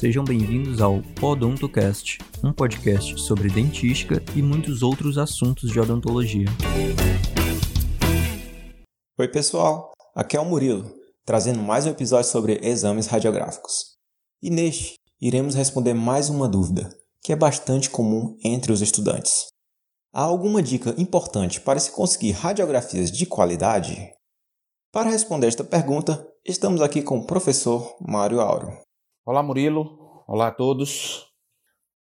Sejam bem-vindos ao Odontocast, um podcast sobre dentística e muitos outros assuntos de odontologia. Oi, pessoal. Aqui é o Murilo, trazendo mais um episódio sobre exames radiográficos. E neste, iremos responder mais uma dúvida, que é bastante comum entre os estudantes. Há alguma dica importante para se conseguir radiografias de qualidade? Para responder esta pergunta, estamos aqui com o professor Mário Auro. Olá, Murilo. Olá a todos.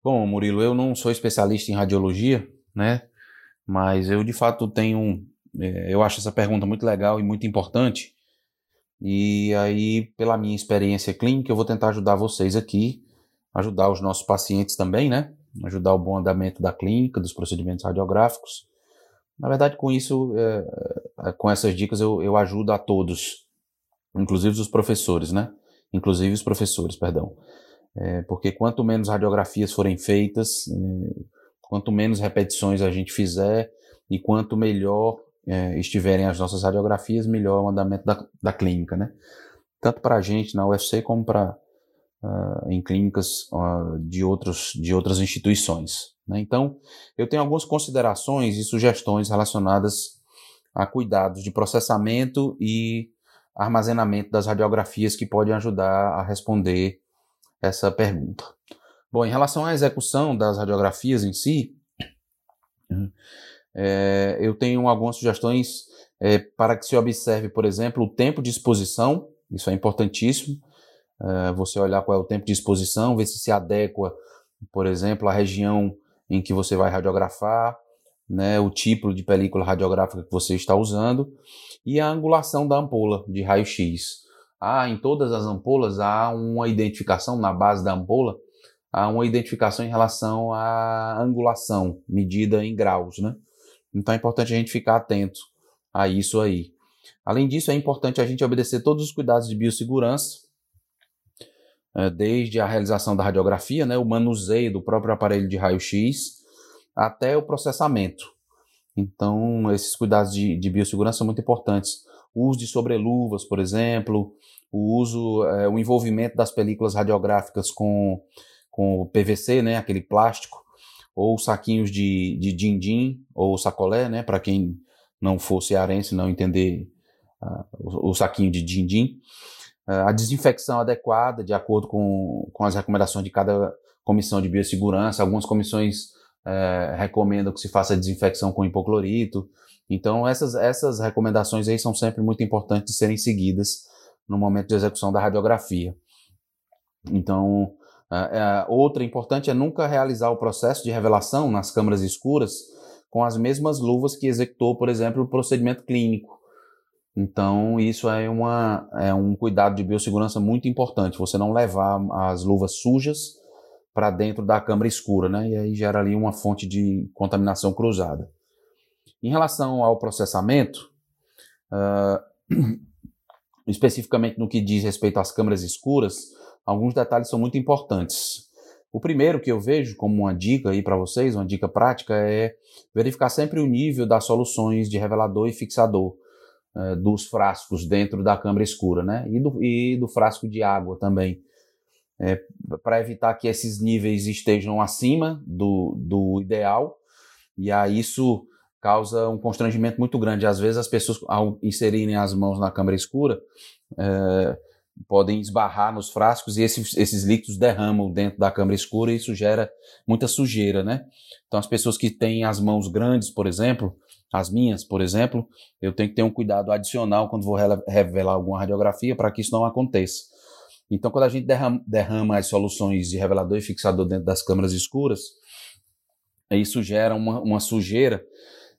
Bom, Murilo, eu não sou especialista em radiologia, né? Mas eu de fato tenho. É, eu acho essa pergunta muito legal e muito importante. E aí, pela minha experiência clínica, eu vou tentar ajudar vocês aqui, ajudar os nossos pacientes também, né? Ajudar o bom andamento da clínica, dos procedimentos radiográficos. Na verdade, com isso, é, é com essas dicas, eu, eu ajudo a todos, inclusive os professores, né? Inclusive os professores, perdão. É, porque quanto menos radiografias forem feitas, é, quanto menos repetições a gente fizer e quanto melhor é, estiverem as nossas radiografias, melhor o andamento da, da clínica, né? Tanto para a gente na UFC como para uh, em clínicas uh, de, outros, de outras instituições. Né? Então, eu tenho algumas considerações e sugestões relacionadas a cuidados de processamento e armazenamento das radiografias que podem ajudar a responder essa pergunta. Bom, em relação à execução das radiografias em si, é, eu tenho algumas sugestões é, para que se observe, por exemplo, o tempo de exposição, isso é importantíssimo. É, você olhar qual é o tempo de exposição, ver se se adequa, por exemplo, à região em que você vai radiografar, né, o tipo de película radiográfica que você está usando e a angulação da ampola de raio-x. Ah, em todas as ampolas há uma identificação na base da ampola, há uma identificação em relação à angulação medida em graus, né? Então é importante a gente ficar atento a isso aí. Além disso, é importante a gente obedecer todos os cuidados de biossegurança, eh, desde a realização da radiografia, né, o manuseio do próprio aparelho de raio-x, até o processamento. Então, esses cuidados de, de biossegurança são muito importantes. O uso de sobreluvas, por exemplo, o uso, é, o envolvimento das películas radiográficas com, com PVC, né, aquele plástico, ou saquinhos de, de din-din, ou sacolé, né, para quem não for cearense não entender uh, o, o, saquinho de din-din. Uh, a desinfecção adequada, de acordo com, com as recomendações de cada comissão de biossegurança. Algumas comissões é, recomendam que se faça desinfecção com hipoclorito. Então, essas, essas recomendações aí são sempre muito importantes de serem seguidas no momento de execução da radiografia. Então, é, outra importante é nunca realizar o processo de revelação nas câmaras escuras com as mesmas luvas que executou, por exemplo, o procedimento clínico. Então, isso é, uma, é um cuidado de biossegurança muito importante, você não levar as luvas sujas para dentro da câmara escura, né? E aí gera ali uma fonte de contaminação cruzada. Em relação ao processamento, uh, especificamente no que diz respeito às câmaras escuras, alguns detalhes são muito importantes. O primeiro que eu vejo como uma dica aí para vocês, uma dica prática, é verificar sempre o nível das soluções de revelador e fixador uh, dos frascos dentro da câmara escura, né? E do, e do frasco de água também é, para evitar que esses níveis estejam acima do, do ideal, e aí isso causa um constrangimento muito grande. Às vezes as pessoas, ao inserirem as mãos na câmara escura, é, podem esbarrar nos frascos e esses, esses líquidos derramam dentro da câmara escura e isso gera muita sujeira, né? Então as pessoas que têm as mãos grandes, por exemplo, as minhas, por exemplo, eu tenho que ter um cuidado adicional quando vou revelar alguma radiografia para que isso não aconteça. Então, quando a gente derrama, derrama as soluções de revelador e fixador dentro das câmeras escuras, isso gera uma, uma sujeira.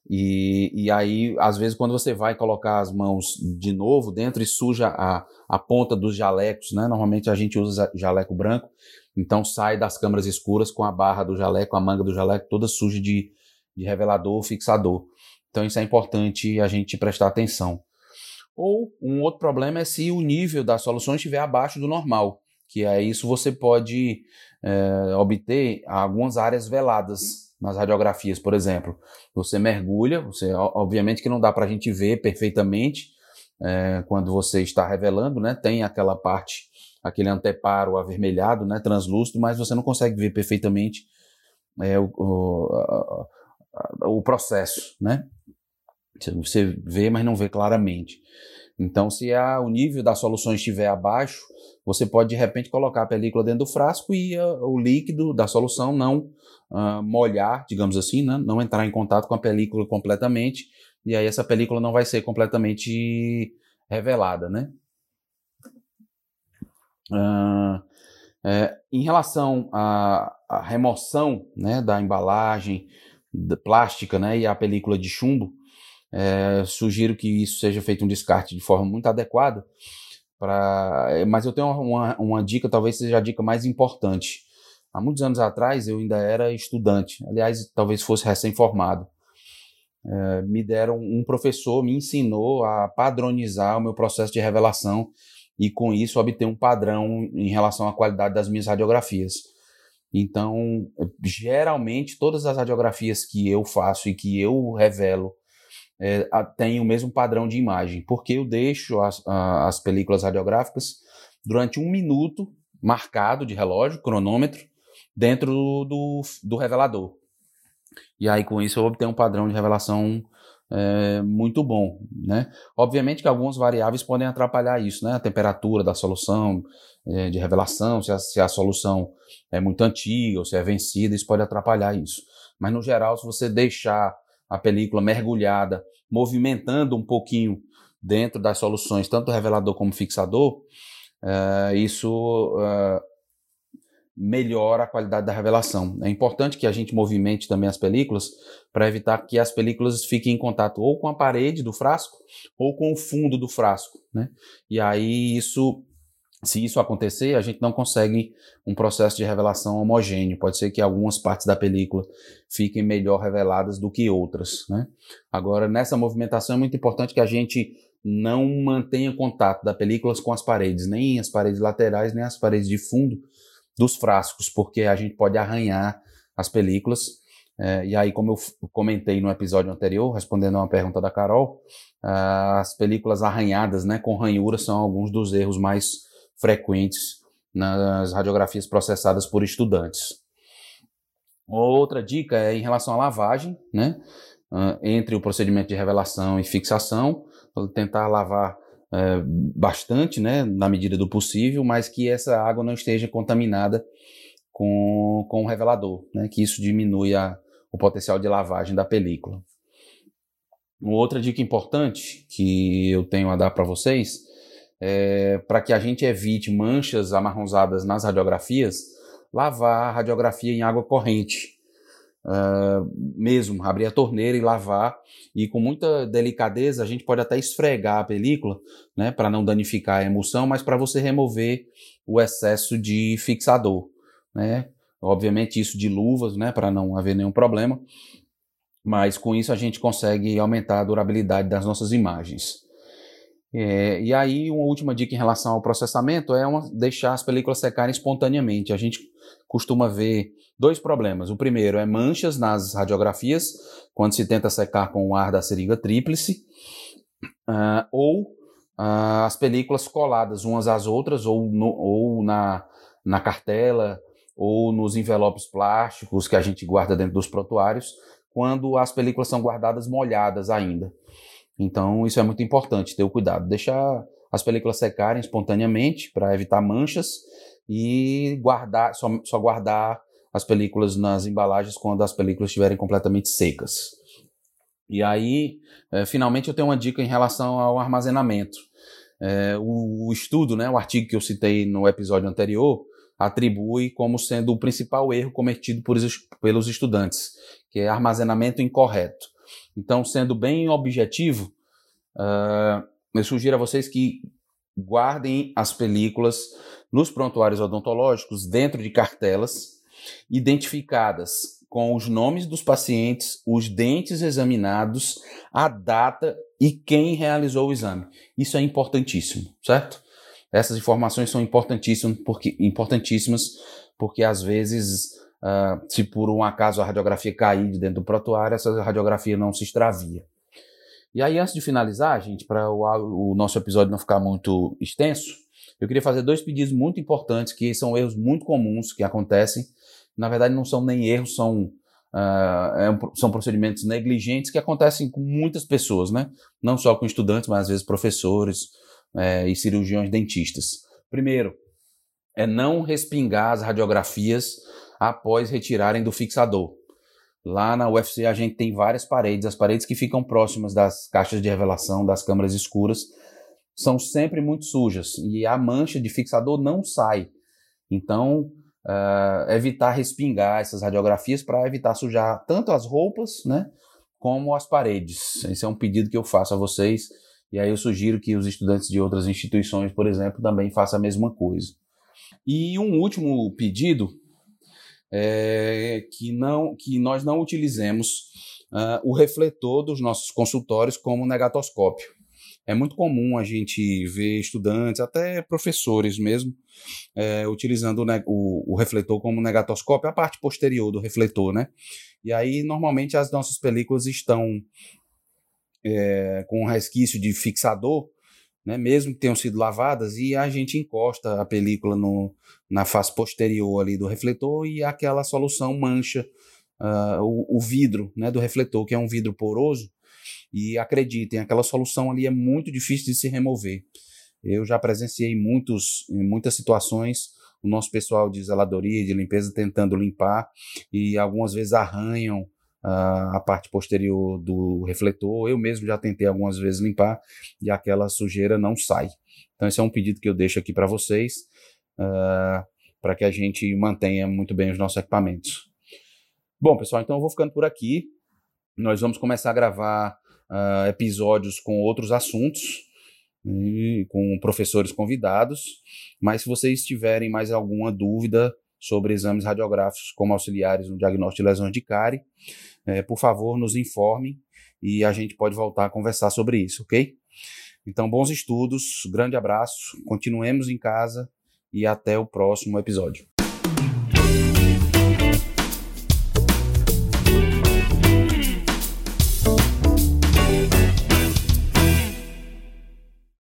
E, e aí, às vezes, quando você vai colocar as mãos de novo dentro e suja a, a ponta dos jalecos, né? Normalmente a gente usa jaleco branco, então sai das câmeras escuras com a barra do jaleco, a manga do jaleco toda suja de, de revelador fixador. Então, isso é importante a gente prestar atenção. Ou um outro problema é se o nível das soluções estiver abaixo do normal, que é isso você pode é, obter algumas áreas veladas nas radiografias, por exemplo. Você mergulha, você obviamente que não dá para a gente ver perfeitamente é, quando você está revelando, né? Tem aquela parte, aquele anteparo avermelhado, né? Translúcido, mas você não consegue ver perfeitamente é, o, o, o processo, né? Você vê, mas não vê claramente. Então, se a, o nível da solução estiver abaixo, você pode de repente colocar a película dentro do frasco e a, o líquido da solução não uh, molhar, digamos assim, né? não entrar em contato com a película completamente, e aí essa película não vai ser completamente revelada, né? Uh, é, em relação à, à, remoção né, da embalagem da plástica né, e a película de chumbo, é, sugiro que isso seja feito um descarte de forma muito adequada. Pra, é, mas eu tenho uma, uma dica, talvez seja a dica mais importante. Há muitos anos atrás eu ainda era estudante, aliás, talvez fosse recém-formado. É, me deram um professor me ensinou a padronizar o meu processo de revelação e com isso obter um padrão em relação à qualidade das minhas radiografias. Então, geralmente todas as radiografias que eu faço e que eu revelo é, tem o mesmo padrão de imagem, porque eu deixo as, as películas radiográficas durante um minuto marcado de relógio, cronômetro, dentro do, do revelador. E aí, com isso, eu obtenho um padrão de revelação é, muito bom, né? Obviamente que algumas variáveis podem atrapalhar isso, né? A temperatura da solução é, de revelação, se a, se a, solução é muito antiga ou se é vencida, isso pode atrapalhar isso. Mas no geral, se você deixar a película mergulhada, movimentando um pouquinho dentro das soluções, tanto revelador como fixador, uh, isso uh, melhora a qualidade da revelação. É importante que a gente movimente também as películas para evitar que as películas fiquem em contato ou com a parede do frasco ou com o fundo do frasco. Né? E aí isso se isso acontecer, a gente não consegue um processo de revelação homogêneo. Pode ser que algumas partes da película fiquem melhor reveladas do que outras. Né? Agora, nessa movimentação é muito importante que a gente não mantenha contato da película com as paredes, nem as paredes laterais, nem as paredes de fundo dos frascos, porque a gente pode arranhar as películas. É, e aí, como eu comentei no episódio anterior, respondendo a uma pergunta da Carol, as películas arranhadas né, com ranhuras são alguns dos erros mais frequentes nas radiografias processadas por estudantes. Outra dica é em relação à lavagem, né? Uh, entre o procedimento de revelação e fixação, tentar lavar uh, bastante, né, na medida do possível, mas que essa água não esteja contaminada com, com o revelador, né, que isso diminui a, o potencial de lavagem da película. Outra dica importante que eu tenho a dar para vocês é, para que a gente evite manchas amarronzadas nas radiografias, lavar a radiografia em água corrente. Uh, mesmo, abrir a torneira e lavar, e com muita delicadeza a gente pode até esfregar a película, né, para não danificar a emulsão, mas para você remover o excesso de fixador, né, obviamente isso de luvas, né, para não haver nenhum problema, mas com isso a gente consegue aumentar a durabilidade das nossas imagens. É, e aí, uma última dica em relação ao processamento é uma, deixar as películas secarem espontaneamente. A gente costuma ver dois problemas. O primeiro é manchas nas radiografias, quando se tenta secar com o ar da seringa tríplice, uh, ou uh, as películas coladas umas às outras, ou, no, ou na, na cartela, ou nos envelopes plásticos que a gente guarda dentro dos prontuários, quando as películas são guardadas molhadas ainda. Então, isso é muito importante, ter o cuidado. Deixar as películas secarem espontaneamente para evitar manchas e guardar, só, só guardar as películas nas embalagens quando as películas estiverem completamente secas. E aí, é, finalmente, eu tenho uma dica em relação ao armazenamento. É, o, o, estudo, né, o artigo que eu citei no episódio anterior, atribui como sendo o principal erro cometido por, pelos estudantes, que é armazenamento incorreto. Então, sendo bem objetivo, uh, eu sugiro a vocês que guardem as películas nos prontuários odontológicos dentro de cartelas identificadas com os nomes dos pacientes, os dentes examinados, a data e quem realizou o exame. Isso é importantíssimo, certo? Essas informações são importantíssimas porque, importantíssimas porque às vezes Uh, se por um acaso a radiografia cair de dentro do protuário, essa radiografia não se extravia. E aí, antes de finalizar, gente, para o, o nosso episódio não ficar muito extenso, eu queria fazer dois pedidos muito importantes, que são erros muito comuns que acontecem. Na verdade, não são nem erros, são, uh, é um, são procedimentos negligentes que acontecem com muitas pessoas, né? Não só com estudantes, mas às vezes professores é, e cirurgiões dentistas. Primeiro, é não respingar as radiografias após retirarem do fixador. Lá na UFC a gente tem várias paredes, as paredes que ficam próximas das caixas de revelação, das câmeras escuras, são sempre muito sujas e a mancha de fixador não sai. Então, uh, evitar respingar essas radiografias para evitar sujar tanto as roupas, né, como as paredes. Esse é um pedido que eu faço a vocês e aí eu sugiro que os estudantes de outras instituições, por exemplo, também façam a mesma coisa. E um último pedido é, que, não, que nós não utilizemos uh, o refletor dos nossos consultórios como negatoscópio. É muito comum a gente ver estudantes, até professores mesmo, é, utilizando o, o, o, refletor como negatoscópio, a parte posterior do refletor, né? E aí, normalmente, as nossas películas estão é, com um resquício de fixador, né, mesmo que tenham sido lavadas, e a gente encosta a película no, na face posterior ali do refletor e aquela solução mancha uh, o, o, vidro né, do refletor, que é um vidro poroso, e acreditem, aquela solução ali é muito difícil de se remover. Eu já presenciei muitos, em muitas situações o nosso pessoal de zeladoria, de limpeza, tentando limpar e algumas vezes arranham uh, a parte posterior do refletor. Eu mesmo já tentei algumas vezes limpar e aquela sujeira não sai. Então, esse é um pedido que eu deixo aqui para vocês, uh, para que a gente mantenha muito bem os nossos equipamentos. Bom, pessoal, então eu vou ficando por aqui. Nós vamos começar a gravar uh, episódios com outros assuntos, com professores convidados. Mas se vocês tiverem mais alguma dúvida sobre exames radiográficos como auxiliares no diagnóstico de lesões de cárie, é, por favor, nos informem e a gente pode voltar a conversar sobre isso, ok? Então, bons estudos, grande abraço, continuemos em casa e até o próximo episódio.